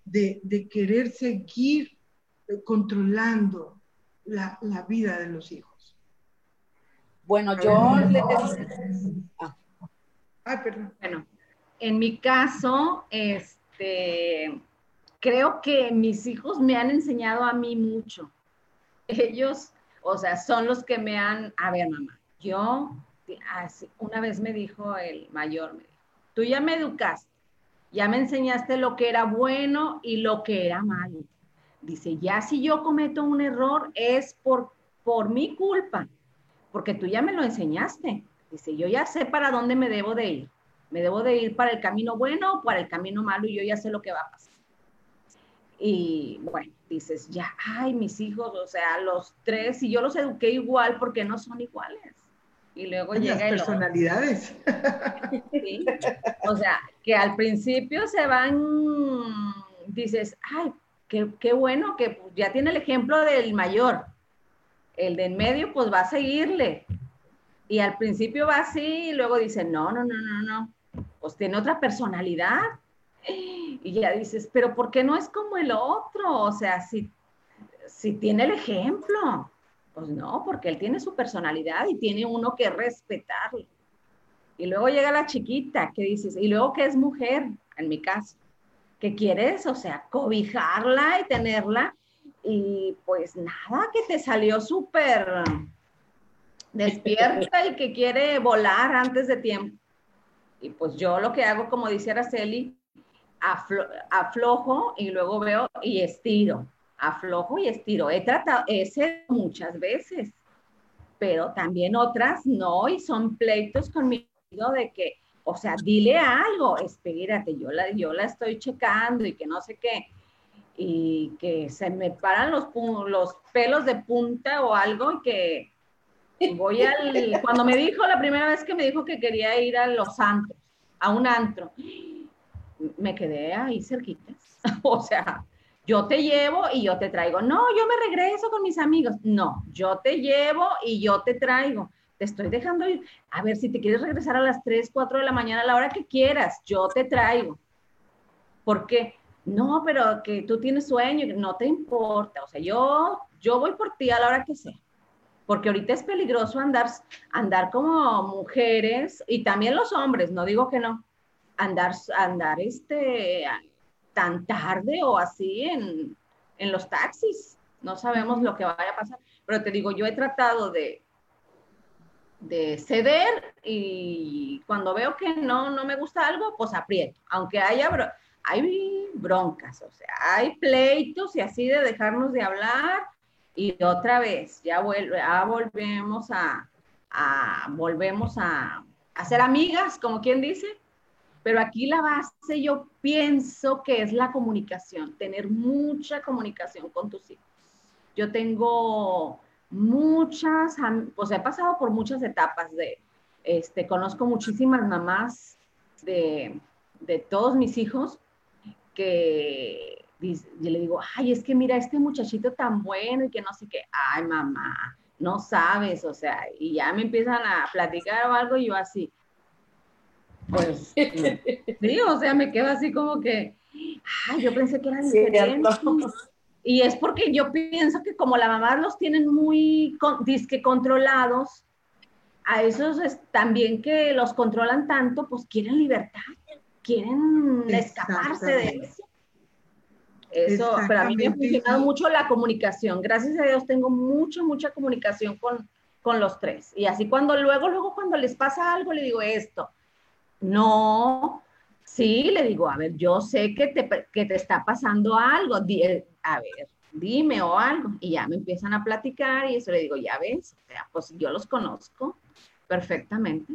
de, querer seguir controlando la, vida de los hijos? Bueno, yo les... Ah. Ay, perdón. Bueno, en mi caso, este, creo que mis hijos me han enseñado a mí mucho ellos, o sea, son los que me han, a ver, mamá, yo, una vez me dijo el mayor, me dijo, tú ya me educaste, ya me enseñaste lo que era bueno y lo que era malo. Dice, ya si yo cometo un error es por, por mi culpa, porque tú ya me lo enseñaste. Dice, yo ya sé para dónde me debo de ir. Me debo de ir para el camino bueno o para el camino malo y yo ya sé lo que va a pasar. Y bueno, dices, ya, ay, mis hijos, o sea, los tres, y yo los eduqué igual porque no son iguales. Y luego llega las personalidades. Sí. [LAUGHS] O sea, que al principio se van, dices, ay, qué, qué bueno que ya tiene el ejemplo del mayor. El de en medio, pues va a seguirle. Y al principio va así, y luego dice, no, no, no, no, no. Pues tiene otra personalidad y ya dices, pero ¿por qué no es como el otro? O sea, si, si tiene el ejemplo. Pues no, porque él tiene su personalidad y tiene uno que respetarlo. Y luego llega la chiquita, que dices, y luego que es mujer, en mi caso, que quieres, o sea, cobijarla y tenerla, y pues nada, que te salió súper despierta y que quiere volar antes de tiempo. Y pues yo lo que hago, como dice Araceli, aflojo y luego veo y estiro, aflojo y estiro. He tratado ese muchas veces, pero también otras no, y son pleitos conmigo de que, o sea, dile algo, espérate, yo la, yo la estoy checando y que no sé qué, y que se me paran los, los pelos de punta o algo y que voy al, cuando me dijo la primera vez que me dijo que quería ir a los antros, a un antro, me quedé ahí cerquitas. [LAUGHS] o sea, yo te llevo y yo te traigo. No, yo me regreso con mis amigos. No, yo te llevo y yo te traigo. Te estoy dejando ir. A ver, si te quieres regresar a las 3, 4 de la mañana, a la hora que quieras, yo te traigo. ¿Por qué? No, pero que tú tienes sueño, no te importa. O sea, yo, yo voy por ti a la hora que sea. Porque ahorita es peligroso andar, andar como mujeres y también los hombres, no digo que no andar, andar este, tan tarde o así en, en los taxis. No sabemos lo que vaya a pasar. Pero te digo, yo he tratado de, de ceder y cuando veo que no, no me gusta algo, pues aprieto. Aunque haya hay broncas, o sea, hay pleitos y así de dejarnos de hablar y otra vez, ya, vuelve, ya volvemos a, volvemos a, a ser amigas, como quien dice, pero aquí la base yo pienso que es la comunicación, tener mucha comunicación con tus hijos. Yo tengo muchas, pues he pasado por muchas etapas de, este, conozco muchísimas mamás de, de todos mis hijos que yo le digo, ay, es que mira, este muchachito tan bueno y que no sé qué, ay, mamá, no sabes, o sea, y ya me empiezan a platicar o algo y yo así, pues, [LAUGHS] sí, o sea, me quedo así como que, ay, yo pensé que era diferente. Y es porque yo pienso que como la mamá los tienen muy disque controlados, a esos también que los controlan tanto, pues quieren libertad, quieren escaparse de eso. Eso, pero a mí me ha funcionado mucho la comunicación. Gracias a Dios tengo mucha, mucha comunicación con, con los tres. Y así cuando luego, luego cuando les pasa algo, le digo esto. No, sí, le digo, a ver, yo sé que te, que te está pasando algo. Eh, a ver, dime o algo. Y ya me empiezan a platicar y eso le digo, ya ves, o pues yo los conozco perfectamente.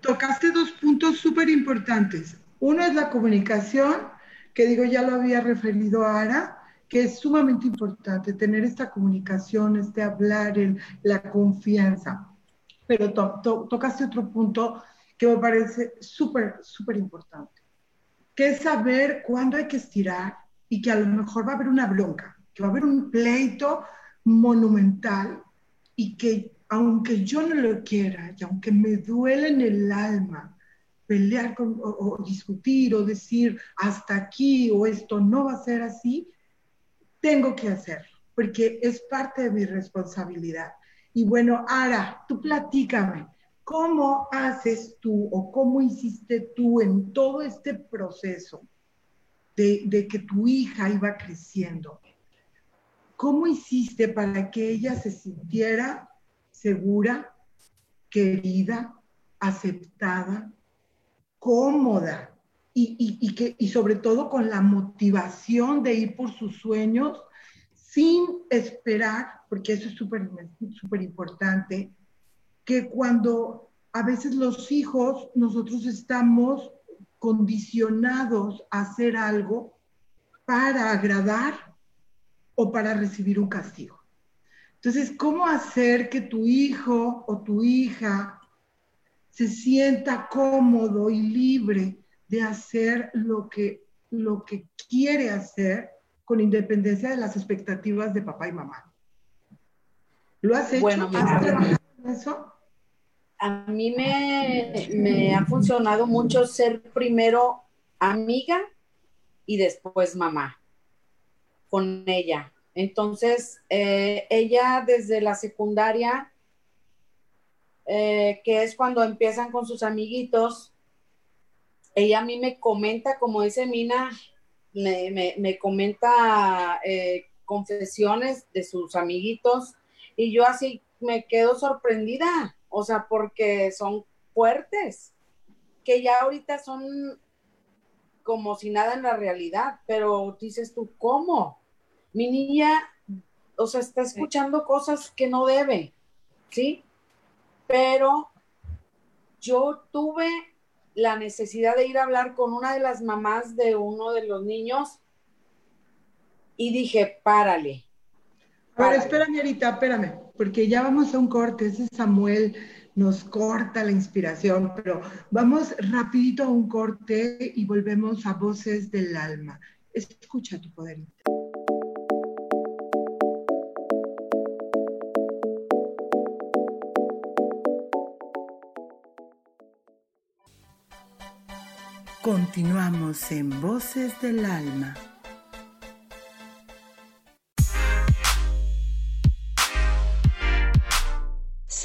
Tocaste dos puntos súper importantes. Uno es la comunicación que digo, ya lo había referido a Ara, que es sumamente importante tener esta comunicación, este hablar, la confianza. Pero tocaste otro punto que me parece súper, súper importante, que es saber cuándo hay que estirar y que a lo mejor va a haber una bronca, que va a haber un pleito monumental y que aunque yo no lo quiera y aunque me duele en el alma, pelear con, o, discutir o decir hasta aquí o esto no va a ser así, tengo que hacerlo, porque es parte de mi responsabilidad. Y bueno, Ara, tú platícame, ¿cómo haces tú o cómo hiciste tú en todo este proceso de, de que tu hija iba creciendo? ¿Cómo hiciste para que ella se sintiera segura, querida, aceptada, cómoda y, que, y sobre todo con la motivación de ir por sus sueños sin esperar, porque eso es súper importante, que cuando a veces los hijos, nosotros estamos condicionados a hacer algo para agradar o para recibir un castigo. Entonces, ¿cómo hacer que tu hijo o tu hija se sienta cómodo y libre de hacer lo que, lo que quiere hacer con independencia de las expectativas de papá y mamá. ¿Lo has hecho? Bueno, eso? A mí me, ha funcionado mucho ser primero amiga y después mamá con ella. Entonces, eh, ella desde la secundaria eh, que es cuando empiezan con sus amiguitos. Ella a mí me comenta, como dice Mina, me, comenta eh, confesiones de sus amiguitos y yo así me quedo sorprendida, o sea, porque son fuertes, que ya ahorita son como si nada en la realidad, pero dices tú, ¿cómo? Mi niña, o sea, está escuchando cosas que no debe, ¿sí? pero yo tuve la necesidad de ir a hablar con una de las mamás de uno de los niños y dije, párale. A ver, espérame ahorita, espérame, porque ya vamos a un corte, ese Samuel nos corta la inspiración, pero vamos rapidito a un corte y volvemos a Voces del Alma. Escucha tu poder. Continuamos en Voces del Alma.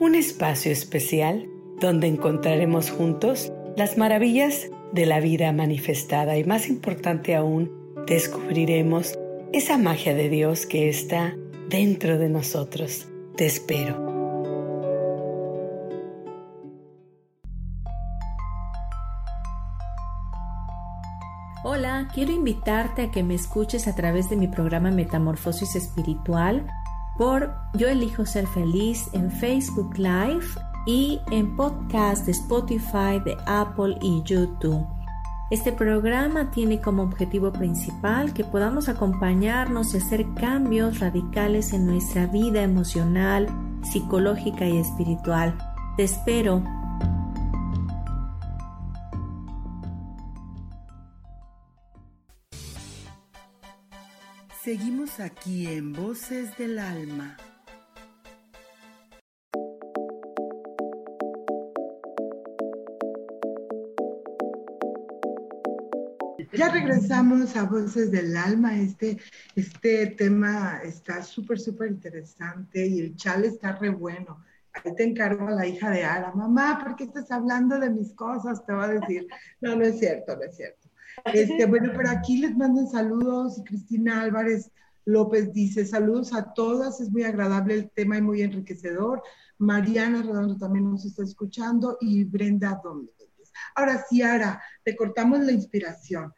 Un espacio especial donde encontraremos juntos las maravillas de la vida manifestada y más importante aún, descubriremos esa magia de Dios que está dentro de nosotros. Te espero. Hola, quiero invitarte a que me escuches a través de mi programa Metamorfosis Espiritual por Yo elijo ser feliz en Facebook Live y en podcast de Spotify, de Apple y YouTube. Este programa tiene como objetivo principal que podamos acompañarnos y hacer cambios radicales en nuestra vida emocional, psicológica y espiritual. Te espero. Seguimos aquí en Voces del Alma. Ya regresamos a Voces del Alma. Este, este tema está súper, súper interesante y el chale está re bueno. Ahí te encargo a la hija de Ara. Mamá, ¿por qué estás hablando de mis cosas? Te va a decir. No, no es cierto, no es cierto. Este, bueno, pero aquí les mandan saludos. Cristina Álvarez López dice, saludos a todas, es muy agradable el tema y muy enriquecedor. Mariana Redondo también nos está escuchando y Brenda Domínguez. Ahora sí, Ara, te cortamos la inspiración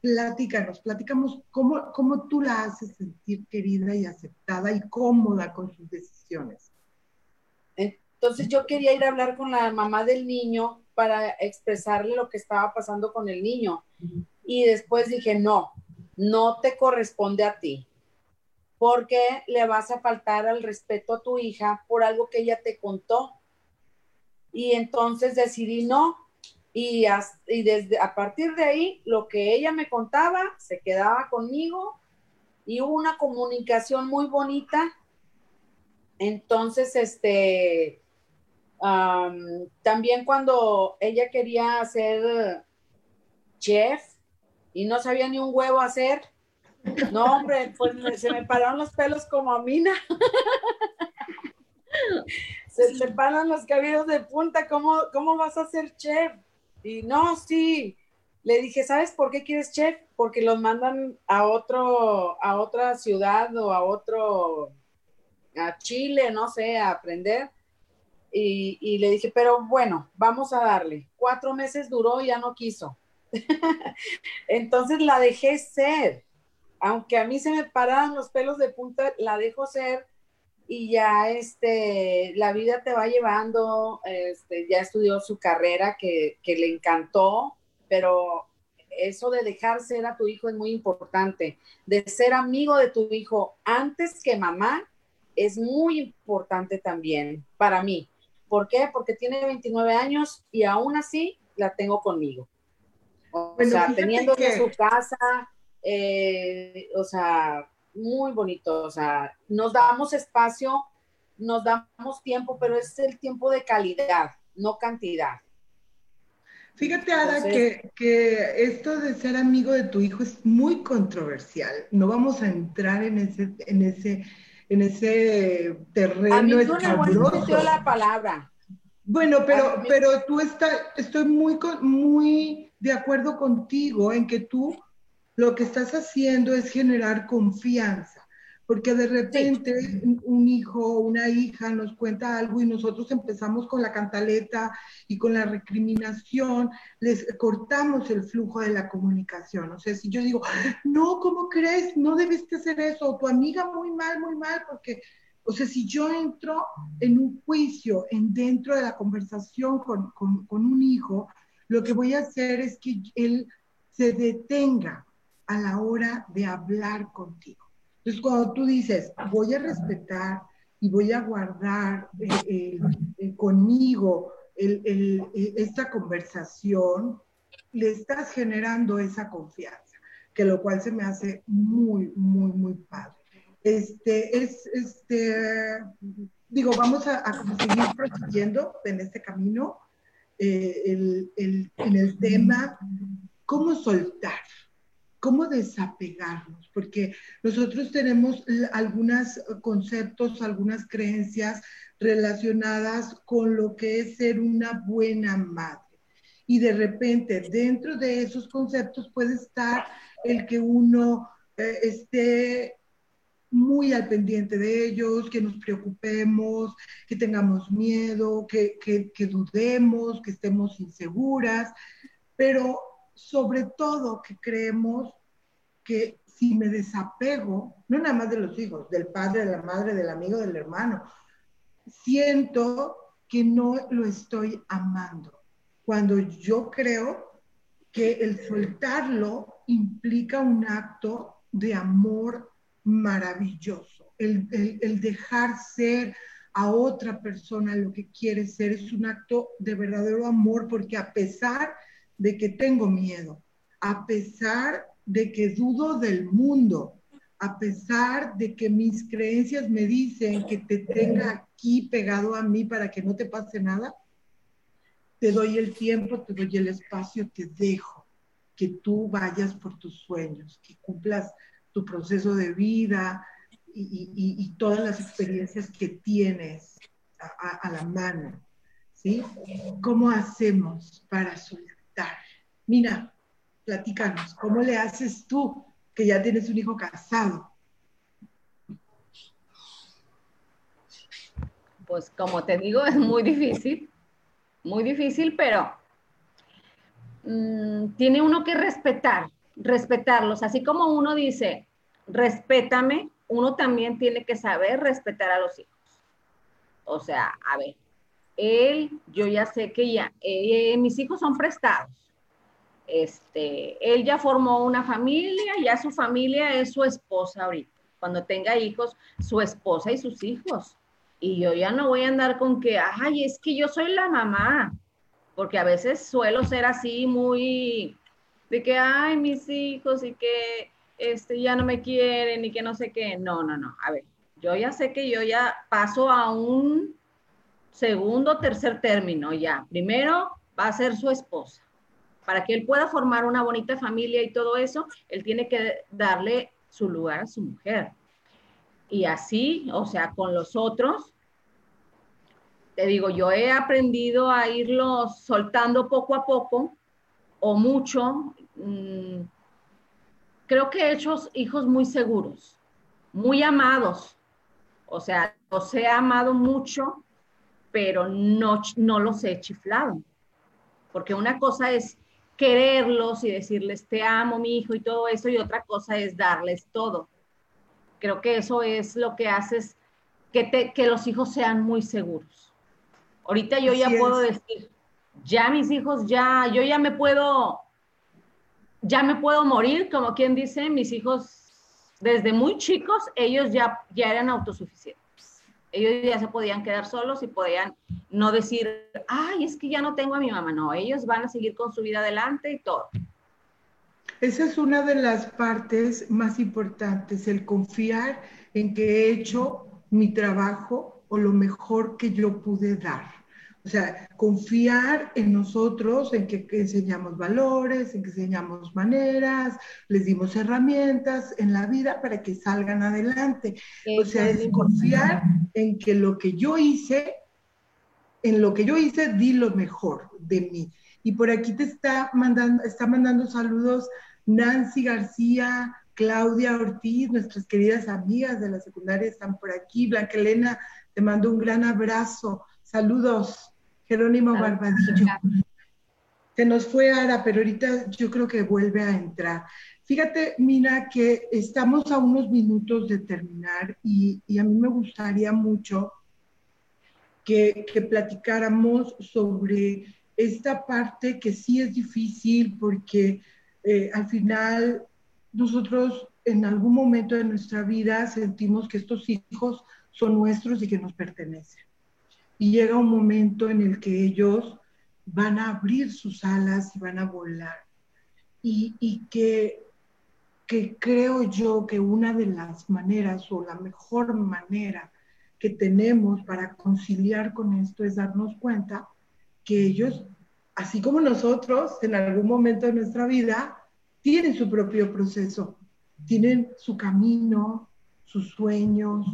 platícanos, platicamos cómo, cómo tú la haces sentir querida y aceptada y cómoda con sus decisiones. Entonces yo quería ir a hablar con la mamá del niño para expresarle lo que estaba pasando con el niño. Y después dije, no, no te corresponde a ti, porque le vas a faltar al respeto a tu hija por algo que ella te contó. Y entonces decidí, no, y, desde a partir de ahí, lo que ella me contaba se quedaba conmigo y hubo una comunicación muy bonita. Entonces, este, también cuando ella quería ser chef y no sabía ni un huevo hacer, no, hombre, pues se me pararon los pelos como a Mina. [LAUGHS] se paran los cabellos de punta, ¿cómo, cómo vas a ser chef? Y no, sí. Le dije, ¿sabes por qué quieres chef? Porque los mandan a otro, a otra ciudad o a otro, a Chile, no sé, a aprender. Y, y le dije, pero bueno, vamos a darle. Cuatro meses duró y ya no quiso. [LAUGHS] Entonces la dejé ser. Aunque a mí se me pararan los pelos de punta, la dejo ser y ya este, la vida te va llevando, este, ya estudió su carrera que, que le encantó, pero eso de dejar ser a tu hijo es muy importante, de ser amigo de tu hijo antes que mamá es muy importante también para mí. ¿Por qué? Porque tiene 29 años y aún así la tengo conmigo. O sea, teniendo que... su casa, eh, o sea, muy bonito, o sea, nos damos espacio, nos damos tiempo, pero es el tiempo de calidad, no cantidad. Fíjate, Ada, que, que, esto de ser amigo de tu hijo es muy controversial. No vamos a entrar en ese, en ese, en ese terreno a mí no la palabra. Bueno, pero, pero tú estás, estoy muy, muy de acuerdo contigo en que tú lo que estás haciendo es generar confianza, porque de repente un hijo o una hija nos cuenta algo y nosotros empezamos con la cantaleta y con la recriminación, les cortamos el flujo de la comunicación. O sea, si yo digo, no, ¿cómo crees? No debiste hacer eso, o tu amiga muy mal, muy mal, porque o sea, si yo entro en un juicio en dentro de la conversación con, con, un hijo, lo que voy a hacer es que él se detenga a la hora de hablar contigo. Entonces, cuando tú dices, voy a respetar y voy a guardar eh, conmigo esta conversación, le estás generando esa confianza, que lo cual se me hace muy, muy, muy padre. Este, es, este, digo, vamos a, seguir prosiguiendo en este camino, eh, en el tema, cómo soltar cómo desapegarnos, porque nosotros tenemos algunos conceptos, algunas creencias relacionadas con lo que es ser una buena madre. Y de repente, dentro de esos conceptos puede estar el que uno eh, esté muy al pendiente de ellos, que nos preocupemos, que tengamos miedo, que, que dudemos, que estemos inseguras, pero sobre todo que creemos que si me desapego, no nada más de los hijos, del padre, de la madre, del amigo, del hermano, siento que no lo estoy amando. Cuando yo creo que el soltarlo implica un acto de amor maravilloso. El, el, dejar ser a otra persona lo que quiere ser es un acto de verdadero amor porque a pesar de que tengo miedo, a pesar de que dudo del mundo, a pesar de que mis creencias me dicen que te tenga aquí pegado a mí para que no te pase nada, te doy el tiempo, te doy el espacio, te dejo que tú vayas por tus sueños, que cumplas tu proceso de vida y, todas las experiencias que tienes a, la mano. ¿Sí? ¿Cómo hacemos para soltar? Mira, platícanos, ¿cómo le haces tú que ya tienes un hijo casado? Pues como te digo, [LAUGHS] es muy difícil, muy difícil, pero mm, tiene uno que respetar, respetarlos, así como uno dice, respétame, uno también tiene que saber respetar a los hijos. O sea, a ver, él, yo ya sé que ya, eh, mis hijos son prestados. Este, él ya formó una familia, ya su familia es su esposa ahorita. Cuando tenga hijos, su esposa y sus hijos. Y yo ya no voy a andar con que, ay, es que yo soy la mamá, porque a veces suelo ser así muy de que, ay, mis hijos y que este, ya no me quieren y que no sé qué. No, no, no. A ver, yo ya sé que yo ya paso a un segundo, tercer término ya. Primero va a ser su esposa. Para que él pueda formar una bonita familia y todo eso, él tiene que darle su lugar a su mujer. Y así, o sea, con los otros, te digo, yo he aprendido a irlos soltando poco a poco o mucho. Mm, creo que he hecho hijos muy seguros, muy amados. O sea, los he amado mucho pero no, no los he chiflado. Porque una cosa es quererlos y decirles te amo, mi hijo y todo eso, y otra cosa es darles todo. Creo que eso es lo que haces que, te, que los hijos sean muy seguros. Ahorita yo ya puedo decir, ya mis hijos, ya, yo ya me puedo, ya me puedo morir, como quien dice, mis hijos desde muy chicos, ellos ya, ya eran autosuficientes ellos ya se podían quedar solos y podían no decir, ay, es que ya no tengo a mi mamá. No, ellos van a seguir con su vida adelante y todo. Esa es una de las partes más importantes, el confiar en que he hecho mi trabajo o lo mejor que yo pude dar. O sea, confiar en nosotros, en que, enseñamos valores, en que enseñamos maneras, les dimos herramientas en la vida para que salgan adelante. o sea, es confiar en que lo que yo hice, en lo que yo hice, di lo mejor de mí. Y por aquí te está mandando, está mandando saludos Nancy García, Claudia Ortiz, nuestras queridas amigas de la secundaria están por aquí. Blanca Elena, te mando un gran abrazo. Saludos, Jerónimo Barbadillo. Se nos fue Ara, pero ahorita yo creo que vuelve a entrar. Fíjate, Mina, que estamos a unos minutos de terminar y, a mí me gustaría mucho que, platicáramos sobre esta parte que sí es difícil porque eh, al final nosotros en algún momento de nuestra vida sentimos que estos hijos son nuestros y que nos pertenecen y llega un momento en el que ellos van a abrir sus alas y van a volar. Y, que, que creo yo que una de las maneras o la mejor manera que tenemos para conciliar con esto es darnos cuenta que ellos, así como nosotros, en algún momento de nuestra vida, tienen su propio proceso, tienen su camino, sus sueños,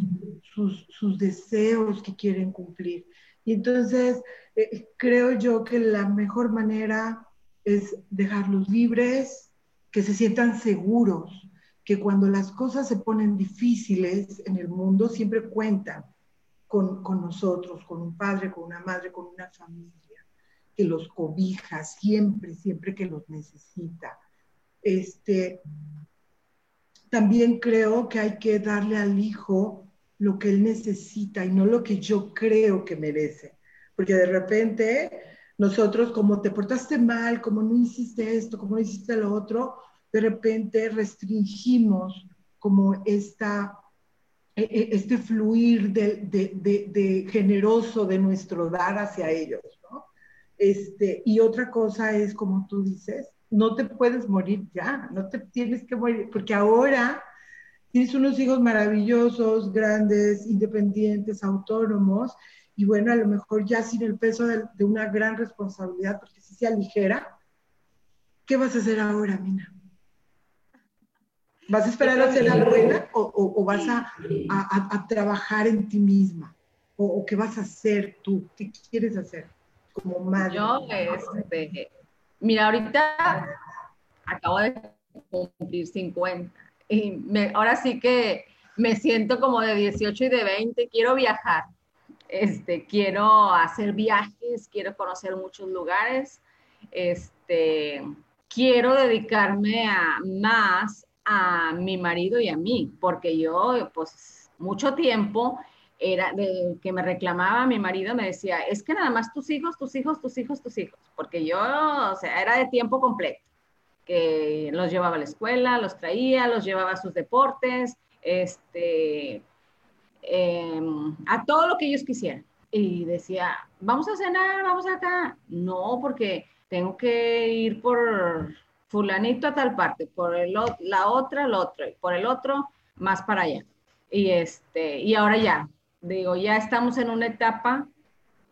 sus, sus deseos que quieren cumplir. Y entonces eh, creo yo que la mejor manera es dejarlos libres, que se sientan seguros, que cuando las cosas se ponen difíciles en el mundo siempre cuentan con, con nosotros, con un padre, con una madre, con una familia, que los cobija siempre, siempre que los necesita. Este, también creo que hay que darle al hijo lo que él necesita y no lo que yo creo que merece. Porque de repente nosotros, como te portaste mal, como no hiciste esto, como no hiciste lo otro, de repente restringimos como esta, e, e, este fluir de, de, de, generoso de nuestro dar hacia ellos. ¿no? Este, y otra cosa es, como tú dices, no te puedes morir ya, no te tienes que morir, porque ahora tienes unos hijos maravillosos, grandes, independientes, autónomos, y bueno, a lo mejor ya sin el peso de, una gran responsabilidad, porque si se aligera, ¿qué vas a hacer ahora, Mina? ¿Vas a esperar a ser la buena o, vas a, trabajar en ti misma? O, qué vas a hacer tú? ¿Qué quieres hacer como madre? Yo, este, mira, ahorita acabo de cumplir 50 y me, ahora sí que me siento como de 18 y de 20, quiero viajar. Este, quiero hacer viajes, quiero conocer muchos lugares, este, quiero dedicarme a, más a mi marido y a mí, porque yo, pues, mucho tiempo era de que me reclamaba mi marido, me decía, es que nada más tus hijos, tus hijos, tus hijos, tus hijos, porque yo, o sea, era de tiempo completo, que los llevaba a la escuela, los traía, los llevaba a sus deportes, este, Em, a todo lo que ellos quisieran. Y decía, vamos a cenar, vamos acá. No, porque tengo que ir por fulanito a tal parte, por el, la otra, el otro, y por el otro, más para allá. Y, este, y ahora ya, digo, ya estamos en una etapa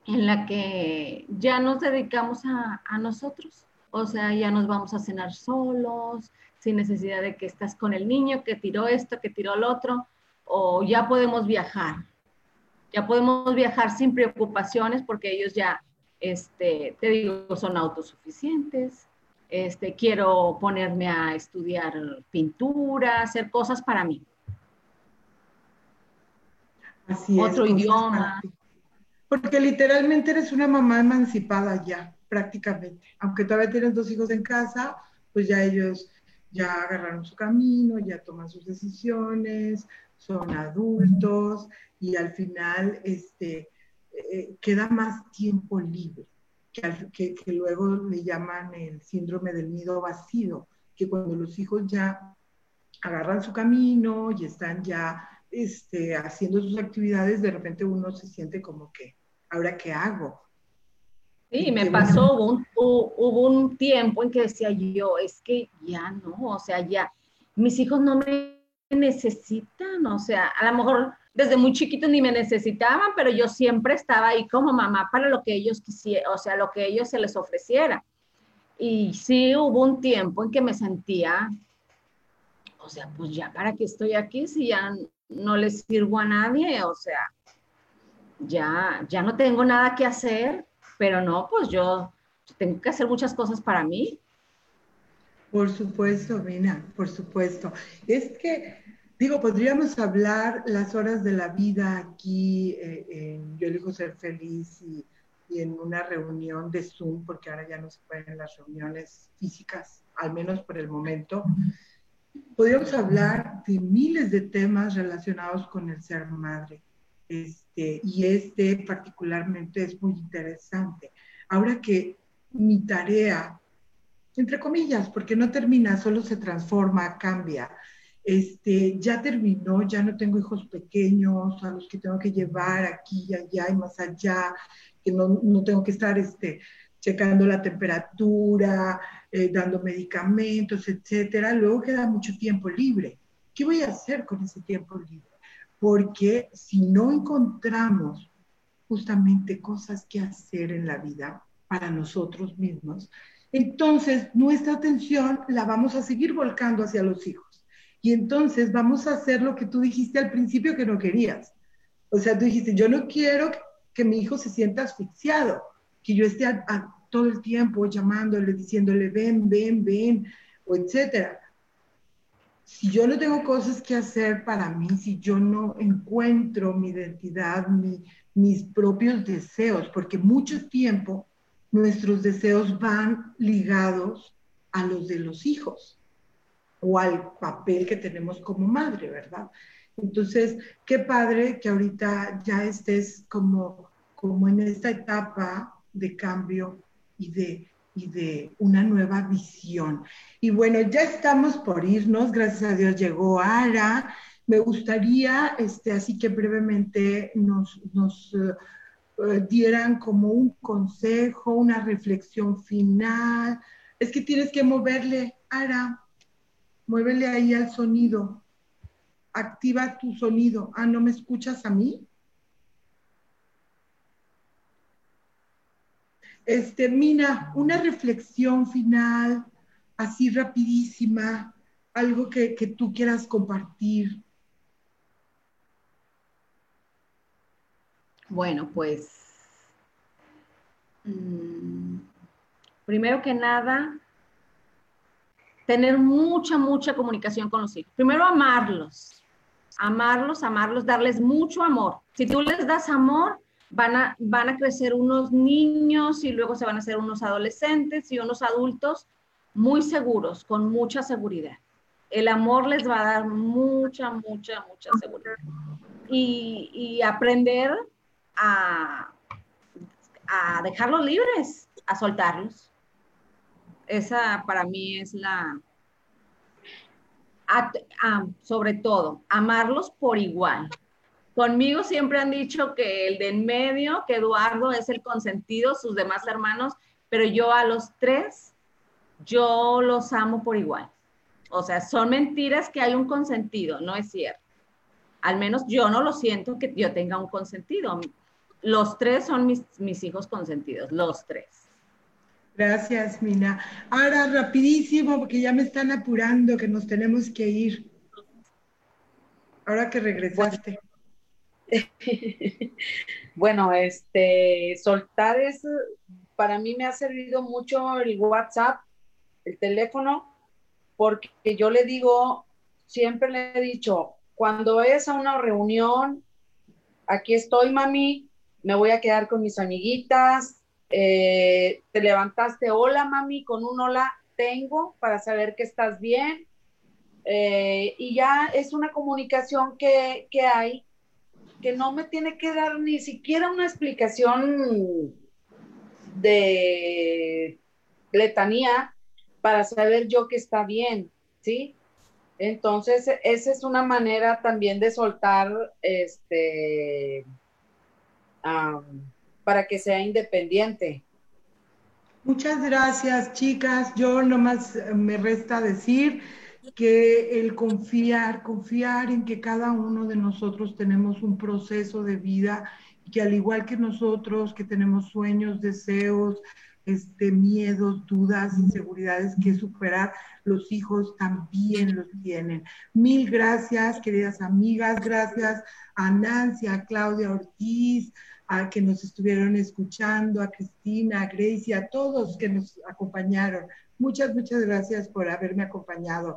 en la que ya nos dedicamos a, a nosotros. O sea, ya nos vamos a cenar solos, sin necesidad de que estás con el niño que tiró esto, que tiró el otro o ya podemos viajar. Ya podemos viajar sin preocupaciones porque ellos ya, este, te digo, son autosuficientes. Este, quiero ponerme a estudiar pintura, hacer cosas para mí. Así Otro idioma. Porque literalmente eres una mamá emancipada ya, prácticamente. Aunque todavía tienes dos hijos en casa, pues ya ellos ya agarraron su camino, ya toman sus decisiones, son adultos y al final este, eh, queda más tiempo libre, que, que, luego le llaman el síndrome del nido vacío, que cuando los hijos ya agarran su camino y están ya este, haciendo sus actividades, de repente uno se siente como que, ¿ahora qué hago? Sí, me pasó, hubo un, hubo un tiempo en que decía yo, es que ya no, o sea, ya, mis hijos no me necesitan, o sea, a lo mejor desde muy chiquitos ni me necesitaban, pero yo siempre estaba ahí como mamá para lo que ellos quisieran, o sea, lo que ellos se les ofreciera. Y sí hubo un tiempo en que me sentía, o sea, pues ya para qué estoy aquí si ya no les sirvo a nadie, o sea, ya, ya no tengo nada que hacer, pero no, pues yo tengo que hacer muchas cosas para mí por supuesto, Mina, por supuesto. Es que, digo, podríamos hablar las horas de la vida aquí eh, en Yo elijo ser feliz y, en una reunión de Zoom, porque ahora ya no se pueden las reuniones físicas, al menos por el momento. Podríamos hablar de miles de temas relacionados con el ser madre. Este, y este particularmente es muy interesante. Ahora que mi tarea entre comillas, porque no termina, solo se transforma, cambia. Este, ya terminó, ya no tengo hijos pequeños a los que tengo que llevar aquí y allá y más allá, que no, no tengo que estar este, checando la temperatura, eh, dando medicamentos, etcétera. Luego queda mucho tiempo libre. ¿Qué voy a hacer con ese tiempo libre? Porque si no encontramos justamente cosas que hacer en la vida para nosotros mismos, entonces nuestra atención la vamos a seguir volcando hacia los hijos. Y entonces vamos a hacer lo que tú dijiste al principio que no querías. O sea, tú dijiste, yo no quiero que mi hijo se sienta asfixiado, que yo esté todo el tiempo llamándole, diciéndole, ven, ven, ven, o etcétera. Si yo no tengo cosas que hacer para mí, si yo no encuentro mi identidad, mis propios deseos, porque mucho tiempo nuestros deseos van ligados a los de los hijos o al papel que tenemos como madre, ¿verdad? Entonces, qué padre que ahorita ya estés como, como en esta etapa de cambio y de, y de una nueva visión. Y bueno, ya estamos por irnos, gracias a Dios llegó Ara. Me gustaría, este, así que brevemente nos, nos eh, dieran como un consejo, una reflexión final. Es que tienes que moverle, Ara, muévele ahí al sonido activa tu sonido. Ah, ¿no me escuchas a mí? Este, Mina, una reflexión final, así rapidísima, algo que, tú quieras compartir. Bueno, pues mm, primero que nada, tener mucha, mucha comunicación con los hijos. Primero, amarlos amarlos, amarlos, darles mucho amor. Si tú les das amor, van a, van a crecer unos niños y luego se van a hacer unos adolescentes y unos adultos muy seguros, con mucha seguridad. El amor les va a dar mucha, mucha, mucha seguridad. Y, y aprender a, a dejarlos libres, a soltarlos. Esa para mí es la, sobre todo, amarlos por igual. Conmigo siempre han dicho que el de en medio, que Eduardo es el consentido, sus demás hermanos, pero yo a los tres, yo los amo por igual. O sea, son mentiras que hay un consentido, no es cierto. Al menos yo no lo siento que yo tenga un consentido. Los tres son mis, mis hijos consentidos, los tres. Gracias, Mina. Ahora, rapidísimo, porque ya me están apurando, que nos tenemos que ir. Ahora que regresaste. bueno, [LAUGHS] este, soltar es, para mí me ha servido mucho el WhatsApp, el teléfono, porque yo le digo, siempre le he dicho, cuando es a una reunión, aquí estoy, mami, me voy a quedar con mis amiguitas, eh, te levantaste, hola mami, con un hola tengo para saber que estás bien. Eh, y ya es una comunicación que, que, hay que no me tiene que dar ni siquiera una explicación de letanía para saber yo que está bien, ¿sí? Entonces, esa es una manera también de soltar este para que sea independiente. Muchas gracias, chicas. Yo nomás me resta decir que el confiar, confiar en que cada uno de nosotros tenemos un proceso de vida que al igual que nosotros, que tenemos sueños, deseos, este, miedos, dudas, inseguridades que superar, los hijos también los tienen. Mil gracias, queridas amigas, gracias a Nancy, a Claudia Ortiz, a que nos estuvieron escuchando, a Cristina, a Grace y a todos que nos acompañaron. Muchas, muchas gracias por haberme acompañado.